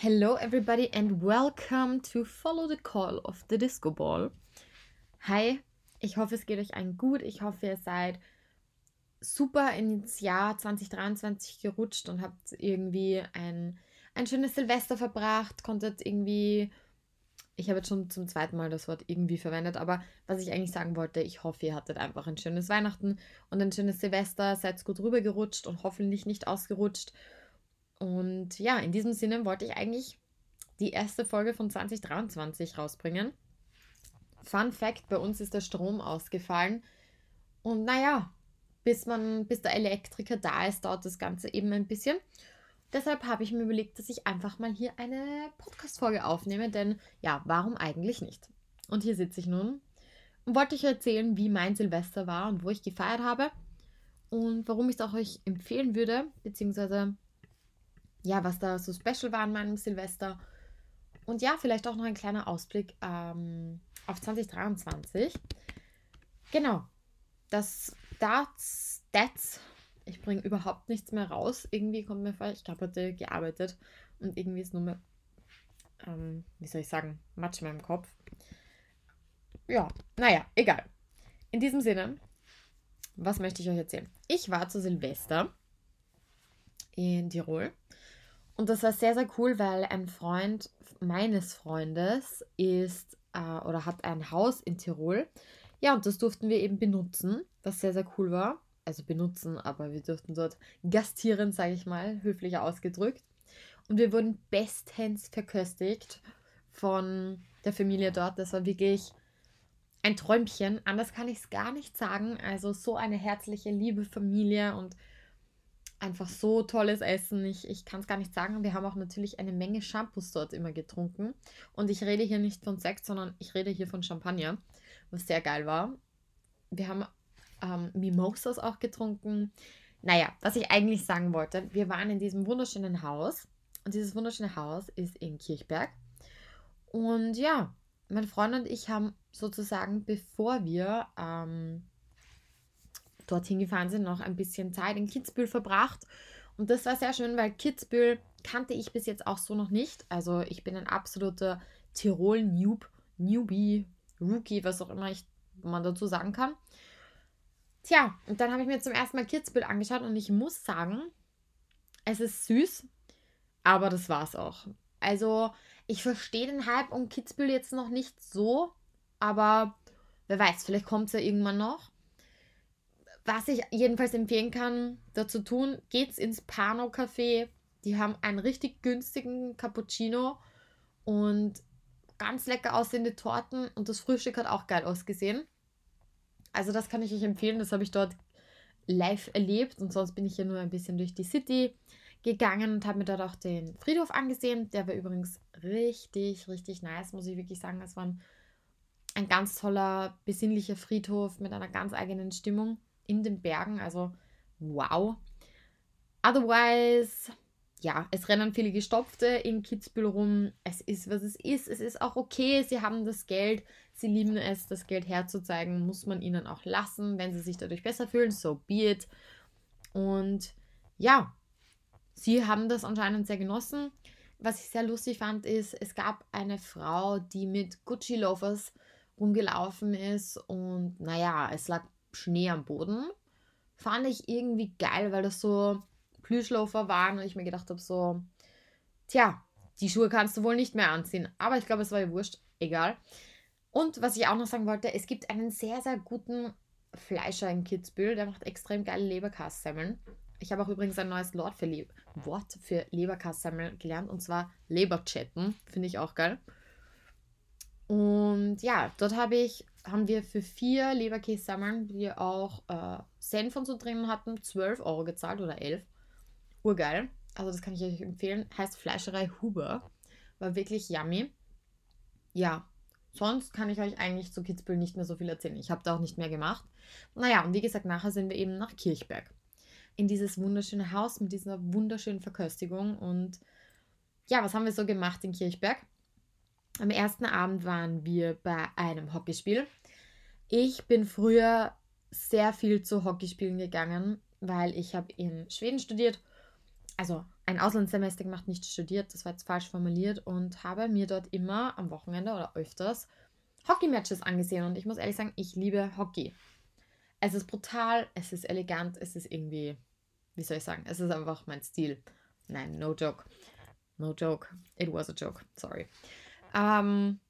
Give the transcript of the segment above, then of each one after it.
Hello, everybody, and welcome to Follow the Call of the Disco Ball. Hi, ich hoffe, es geht euch allen gut. Ich hoffe, ihr seid super ins Jahr 2023 gerutscht und habt irgendwie ein, ein schönes Silvester verbracht, konntet irgendwie. Ich habe jetzt schon zum zweiten Mal das Wort irgendwie verwendet, aber was ich eigentlich sagen wollte, ich hoffe, ihr hattet einfach ein schönes Weihnachten und ein schönes Silvester, seid gut rübergerutscht und hoffentlich nicht ausgerutscht und ja, in diesem Sinne wollte ich eigentlich die erste Folge von 2023 rausbringen. Fun Fact: Bei uns ist der Strom ausgefallen. Und naja, bis, man, bis der Elektriker da ist, dauert das Ganze eben ein bisschen. Deshalb habe ich mir überlegt, dass ich einfach mal hier eine Podcast-Folge aufnehme, denn ja, warum eigentlich nicht? Und hier sitze ich nun und wollte euch erzählen, wie mein Silvester war und wo ich gefeiert habe und warum ich es auch euch empfehlen würde, beziehungsweise ja, was da so special war an meinem Silvester. Und ja, vielleicht auch noch ein kleiner Ausblick ähm, auf 2023. Genau. Das Darts, That's, ich bringe überhaupt nichts mehr raus. Irgendwie kommt mir vor, ich habe heute gearbeitet und irgendwie ist nur mehr, ähm, wie soll ich sagen, Matsch in meinem Kopf. Ja, naja, egal. In diesem Sinne, was möchte ich euch erzählen? Ich war zu Silvester in Tirol und das war sehr, sehr cool, weil ein Freund meines Freundes ist äh, oder hat ein Haus in Tirol. Ja, und das durften wir eben benutzen, was sehr, sehr cool war. Also benutzen, aber wir durften dort gastieren, sage ich mal, höflicher ausgedrückt. Und wir wurden bestens verköstigt von der Familie dort. Das war wirklich ein Träumchen. Anders kann ich es gar nicht sagen. Also so eine herzliche, liebe Familie und einfach so tolles Essen. Ich, ich kann es gar nicht sagen. Wir haben auch natürlich eine Menge Shampoos dort immer getrunken. Und ich rede hier nicht von Sekt, sondern ich rede hier von Champagner, was sehr geil war. Wir haben ähm, Mimosas auch getrunken. Naja, was ich eigentlich sagen wollte, wir waren in diesem wunderschönen Haus. Und dieses wunderschöne Haus ist in Kirchberg. Und ja, mein Freund und ich haben sozusagen, bevor wir ähm, dorthin gefahren sind, noch ein bisschen Zeit in Kitzbühel verbracht. Und das war sehr schön, weil Kitzbühel kannte ich bis jetzt auch so noch nicht. Also ich bin ein absoluter Tirol-Noob, Newbie, Rookie, was auch immer ich, man dazu sagen kann. Tja, und dann habe ich mir zum ersten Mal Kitzbühel angeschaut und ich muss sagen, es ist süß, aber das war's auch. Also ich verstehe den Hype um Kitzbühel jetzt noch nicht so, aber wer weiß, vielleicht kommt es ja irgendwann noch. Was ich jedenfalls empfehlen kann, dazu tun, geht's ins Pano Café. Die haben einen richtig günstigen Cappuccino und ganz lecker aussehende Torten und das Frühstück hat auch geil ausgesehen. Also das kann ich euch empfehlen, das habe ich dort live erlebt und sonst bin ich ja nur ein bisschen durch die City gegangen und habe mir dort auch den Friedhof angesehen. Der war übrigens richtig, richtig nice, muss ich wirklich sagen. Es war ein ganz toller, besinnlicher Friedhof mit einer ganz eigenen Stimmung in den Bergen. Also wow. Otherwise, ja, es rennen viele Gestopfte in Kitzbühel rum. Es ist, was es ist. Es ist auch okay. Sie haben das Geld. Sie lieben es, das Geld herzuzeigen. Muss man ihnen auch lassen, wenn sie sich dadurch besser fühlen. So be it. Und ja, sie haben das anscheinend sehr genossen. Was ich sehr lustig fand, ist, es gab eine Frau, die mit Gucci Loafers rumgelaufen ist und naja, es lag Schnee am Boden. Fand ich irgendwie geil, weil das so Plüschlofer waren und ich mir gedacht habe, so, tja, die Schuhe kannst du wohl nicht mehr anziehen. Aber ich glaube, es war ja wurscht, egal. Und was ich auch noch sagen wollte, es gibt einen sehr, sehr guten Fleischer in Kitzbühel, der macht extrem geile Leberkassemmeln. Ich habe auch übrigens ein neues Wort für, Le Leberkassemmeln gelernt und zwar Leberchatten. Finde ich auch geil. Und ja, dort habe ich haben wir für vier Leberkässammeln, die auch äh, Senf und so drin hatten, 12 Euro gezahlt oder 11. Urgeil. Also das kann ich euch empfehlen. Heißt Fleischerei Huber. War wirklich yummy. Ja, sonst kann ich euch eigentlich zu Kitzbühel nicht mehr so viel erzählen. Ich habe da auch nicht mehr gemacht. Naja, und wie gesagt, nachher sind wir eben nach Kirchberg. In dieses wunderschöne Haus mit dieser wunderschönen Verköstigung. Und ja, was haben wir so gemacht in Kirchberg? Am ersten Abend waren wir bei einem Hockeyspiel. Ich bin früher sehr viel zu Hockeyspielen gegangen, weil ich habe in Schweden studiert. Also ein Auslandssemester gemacht, nicht studiert, das war jetzt falsch formuliert und habe mir dort immer am Wochenende oder öfters Hockey-Matches angesehen. Und ich muss ehrlich sagen, ich liebe Hockey. Es ist brutal, es ist elegant, es ist irgendwie, wie soll ich sagen, es ist einfach mein Stil. Nein, no joke. No joke. It was a joke. Sorry. Ähm,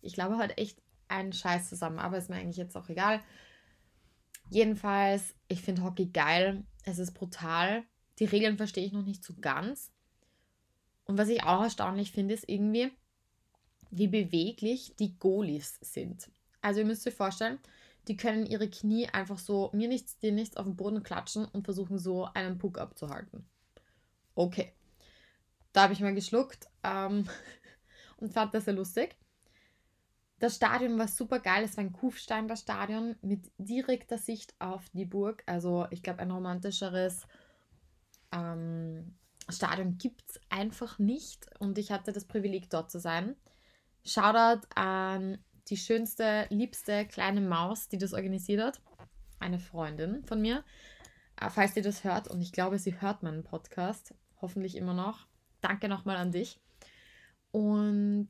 ich glaube heute echt einen Scheiß zusammen, aber ist mir eigentlich jetzt auch egal. Jedenfalls, ich finde Hockey geil. Es ist brutal. Die Regeln verstehe ich noch nicht so ganz. Und was ich auch erstaunlich finde, ist irgendwie, wie beweglich die Goalies sind. Also ihr müsst euch vorstellen, die können ihre Knie einfach so mir nichts, dir nichts auf den Boden klatschen und versuchen so einen Puck abzuhalten. Okay. Da habe ich mal geschluckt ähm, und fand das sehr lustig. Das Stadion war super geil. Es war ein Kufsteiner Stadion mit direkter Sicht auf die Burg. Also ich glaube, ein romantischeres ähm, Stadion gibt es einfach nicht. Und ich hatte das Privileg, dort zu sein. Shoutout an die schönste, liebste kleine Maus, die das organisiert hat. Eine Freundin von mir. Äh, falls ihr das hört, und ich glaube, sie hört meinen Podcast, hoffentlich immer noch. Danke nochmal an dich. Und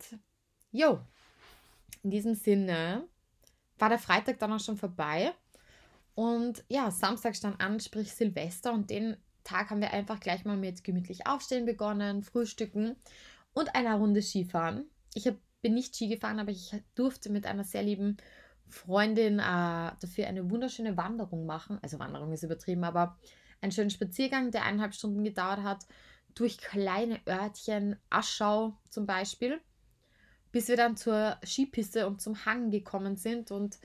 jo, in diesem Sinne war der Freitag dann auch schon vorbei. Und ja, Samstag stand an, sprich Silvester. Und den Tag haben wir einfach gleich mal mit gemütlich aufstehen begonnen, frühstücken und einer Runde Skifahren. Ich hab, bin nicht Ski gefahren, aber ich durfte mit einer sehr lieben Freundin äh, dafür eine wunderschöne Wanderung machen. Also Wanderung ist übertrieben, aber einen schönen Spaziergang, der eineinhalb Stunden gedauert hat, durch kleine Örtchen, Aschau zum Beispiel, bis wir dann zur Skipiste und zum Hang gekommen sind. Und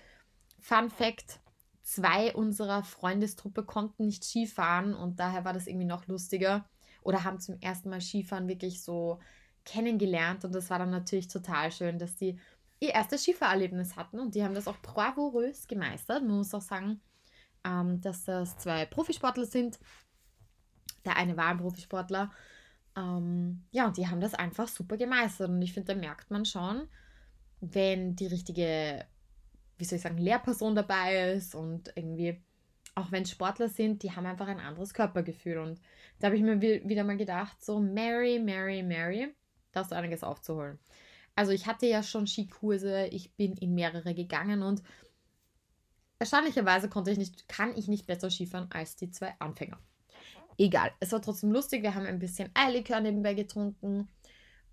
Fun Fact: zwei unserer Freundestruppe konnten nicht Skifahren und daher war das irgendwie noch lustiger oder haben zum ersten Mal Skifahren wirklich so kennengelernt und das war dann natürlich total schön, dass die ihr erstes Skifahrerlebnis hatten und die haben das auch bravourös gemeistert. Man muss auch sagen, ähm, dass das zwei Profisportler sind. Der eine war ein Profisportler. Ähm, ja, und die haben das einfach super gemeistert und ich finde, da merkt man schon, wenn die richtige wie soll ich sagen, Lehrperson dabei ist und irgendwie, auch wenn Sportler sind, die haben einfach ein anderes Körpergefühl. Und da habe ich mir wieder mal gedacht, so Mary, Mary, Mary, da hast du einiges aufzuholen. Also ich hatte ja schon Skikurse, ich bin in mehrere gegangen und erstaunlicherweise konnte ich nicht, kann ich nicht besser Skifahren als die zwei Anfänger. Egal, es war trotzdem lustig. Wir haben ein bisschen Eierlikör nebenbei getrunken.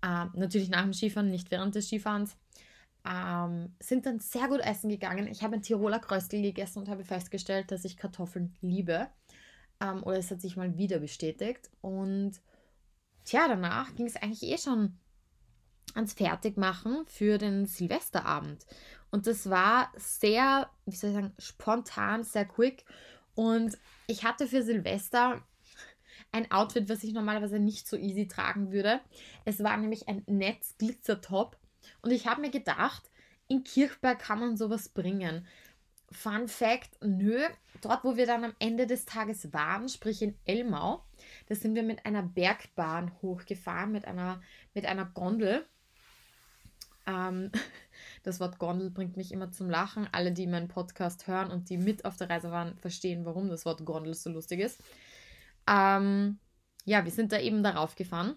Äh, natürlich nach dem Skifahren, nicht während des Skifahrens ähm, sind dann sehr gut essen gegangen. Ich habe ein Tiroler Kröstel gegessen und habe festgestellt, dass ich Kartoffeln liebe. Ähm, oder es hat sich mal wieder bestätigt. Und tja, danach ging es eigentlich eh schon ans Fertigmachen für den Silvesterabend. Und das war sehr, wie soll ich sagen, spontan, sehr quick. Und ich hatte für Silvester ein Outfit, was ich normalerweise nicht so easy tragen würde. Es war nämlich ein Netz-Glitzer-Top und ich habe mir gedacht, in Kirchberg kann man sowas bringen. Fun Fact, nö, dort wo wir dann am Ende des Tages waren, sprich in Elmau, da sind wir mit einer Bergbahn hochgefahren, mit einer, mit einer Gondel. Ähm, das Wort Gondel bringt mich immer zum Lachen. Alle, die meinen Podcast hören und die mit auf der Reise waren, verstehen, warum das Wort Gondel so lustig ist. Ähm, ja, wir sind da eben darauf gefahren.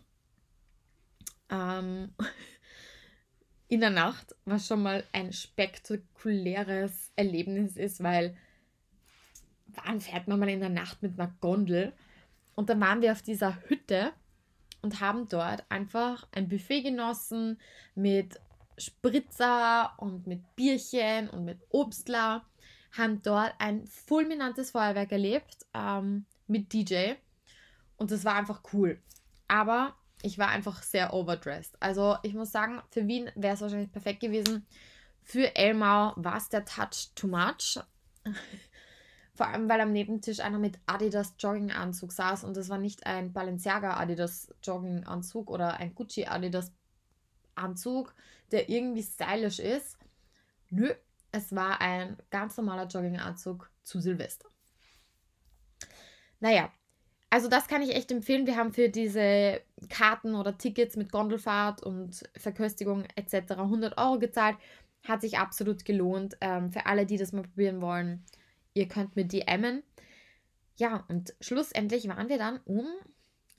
Ähm, in der Nacht, was schon mal ein spektakuläres Erlebnis ist, weil wann fährt man mal in der Nacht mit einer Gondel? Und dann waren wir auf dieser Hütte und haben dort einfach ein Buffet genossen mit Spritzer und mit Bierchen und mit Obstler. Haben dort ein fulminantes Feuerwerk erlebt ähm, mit DJ. Und das war einfach cool. Aber ich war einfach sehr overdressed. Also ich muss sagen, für Wien wäre es wahrscheinlich perfekt gewesen. Für Elmau war es der Touch too much. Vor allem, weil am Nebentisch einer mit Adidas Jogginganzug saß und das war nicht ein Balenciaga Adidas Jogginganzug oder ein Gucci Adidas Anzug, der irgendwie stylisch ist. Nö, es war ein ganz normaler Jogginganzug zu Silvester. Naja, also das kann ich echt empfehlen. Wir haben für diese Karten oder Tickets mit Gondelfahrt und Verköstigung etc. 100 Euro gezahlt. Hat sich absolut gelohnt. Ähm, für alle, die das mal probieren wollen, ihr könnt mit DMen. Ja, und schlussendlich waren wir dann um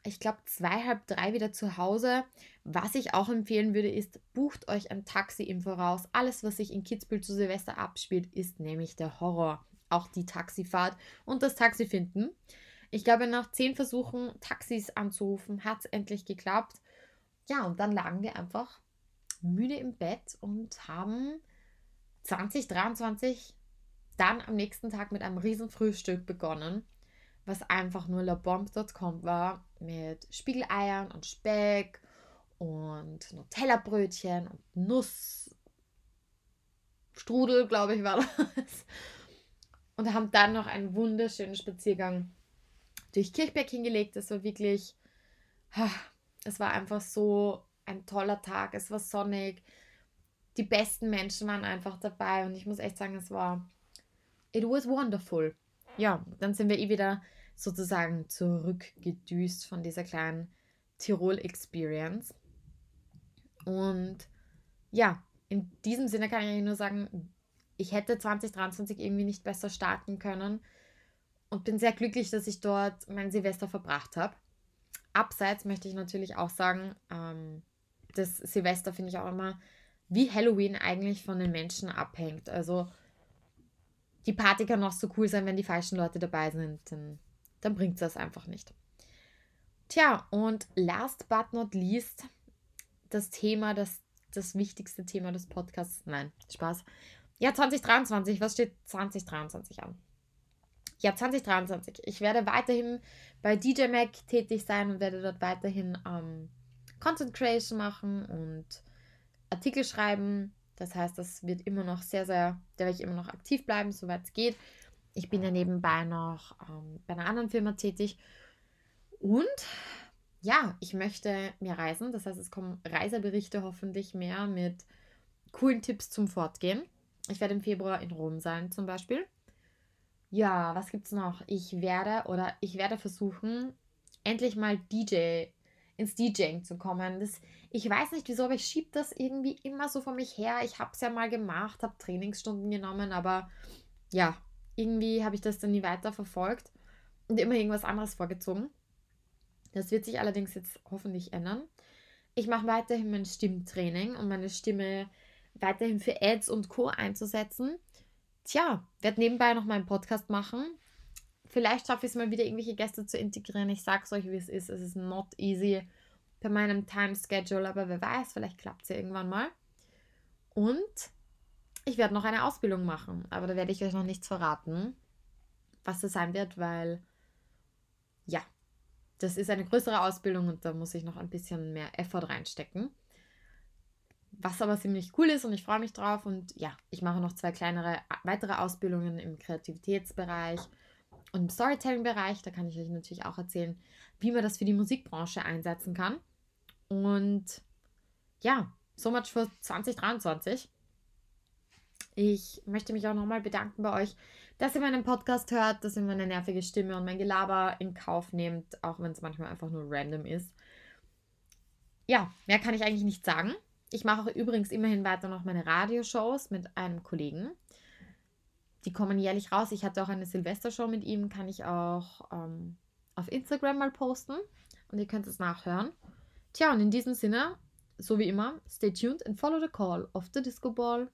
ich glaube, zwei, halb drei wieder zu Hause. Was ich auch empfehlen würde, ist, bucht euch ein Taxi im Voraus. Alles, was sich in Kitzbühel zu Silvester abspielt, ist nämlich der Horror. Auch die Taxifahrt und das Taxi finden. Ich glaube, nach zehn Versuchen, Taxis anzurufen, hat es endlich geklappt. Ja, und dann lagen wir einfach müde im Bett und haben 2023 dann am nächsten Tag mit einem riesen Frühstück begonnen, was einfach nur labomb.com war, mit Spiegeleiern und Speck und Nutella-Brötchen und Nussstrudel, glaube ich, war das. Und haben dann noch einen wunderschönen Spaziergang durch Kirchberg hingelegt. Es war wirklich, es war einfach so ein toller Tag. Es war sonnig. Die besten Menschen waren einfach dabei und ich muss echt sagen, es war, it was wonderful. Ja, dann sind wir eh wieder sozusagen zurückgedüst von dieser kleinen Tirol-Experience. Und ja, in diesem Sinne kann ich nur sagen, ich hätte 2023 irgendwie nicht besser starten können und bin sehr glücklich, dass ich dort mein Silvester verbracht habe. Abseits möchte ich natürlich auch sagen, ähm, das Silvester finde ich auch immer, wie Halloween eigentlich von den Menschen abhängt. Also die Party kann noch so cool sein, wenn die falschen Leute dabei sind, dann, dann bringt das einfach nicht. Tja, und last but not least, das Thema, das, das wichtigste Thema des Podcasts. Nein, Spaß. Ja, 2023, was steht 2023 an? Ja, 2023. Ich werde weiterhin bei DJ Mac tätig sein und werde dort weiterhin ähm, Content Creation machen und Artikel schreiben. Das heißt, das wird immer noch sehr, sehr, da werde ich immer noch aktiv bleiben, soweit es geht. Ich bin ja nebenbei noch ähm, bei einer anderen Firma tätig. Und ja, ich möchte mehr reisen. Das heißt, es kommen Reiseberichte hoffentlich mehr mit coolen Tipps zum Fortgehen. Ich werde im Februar in Rom sein zum Beispiel. Ja, was gibt's noch? Ich werde oder ich werde versuchen, endlich mal DJ ins DJing zu kommen. Das, ich weiß nicht wieso, aber ich schiebe das irgendwie immer so vor mich her. Ich habe es ja mal gemacht, habe Trainingsstunden genommen, aber ja, irgendwie habe ich das dann nie weiter verfolgt und immer irgendwas anderes vorgezogen. Das wird sich allerdings jetzt hoffentlich ändern. Ich mache weiterhin mein Stimmtraining, um meine Stimme weiterhin für Ads und Co. einzusetzen tja, werde nebenbei noch meinen Podcast machen. Vielleicht schaffe ich es mal wieder, irgendwelche Gäste zu integrieren. Ich sage es euch, wie es ist. Es ist not easy bei meinem Time Schedule, aber wer weiß, vielleicht klappt es ja irgendwann mal. Und ich werde noch eine Ausbildung machen, aber da werde ich euch noch nichts verraten, was das sein wird, weil ja, das ist eine größere Ausbildung und da muss ich noch ein bisschen mehr Effort reinstecken was aber ziemlich cool ist und ich freue mich drauf. Und ja, ich mache noch zwei kleinere weitere Ausbildungen im Kreativitätsbereich und im Storytelling-Bereich. Da kann ich euch natürlich auch erzählen, wie man das für die Musikbranche einsetzen kann. Und ja, so much für 2023. Ich möchte mich auch nochmal bedanken bei euch, dass ihr meinen Podcast hört, dass ihr meine nervige Stimme und mein Gelaber in Kauf nehmt, auch wenn es manchmal einfach nur random ist. Ja, mehr kann ich eigentlich nicht sagen. Ich mache auch übrigens immerhin weiter noch meine Radioshows mit einem Kollegen. Die kommen jährlich raus. Ich hatte auch eine Silvestershow mit ihm, kann ich auch ähm, auf Instagram mal posten und ihr könnt es nachhören. Tja, und in diesem Sinne, so wie immer, stay tuned and follow the call of the Disco Ball.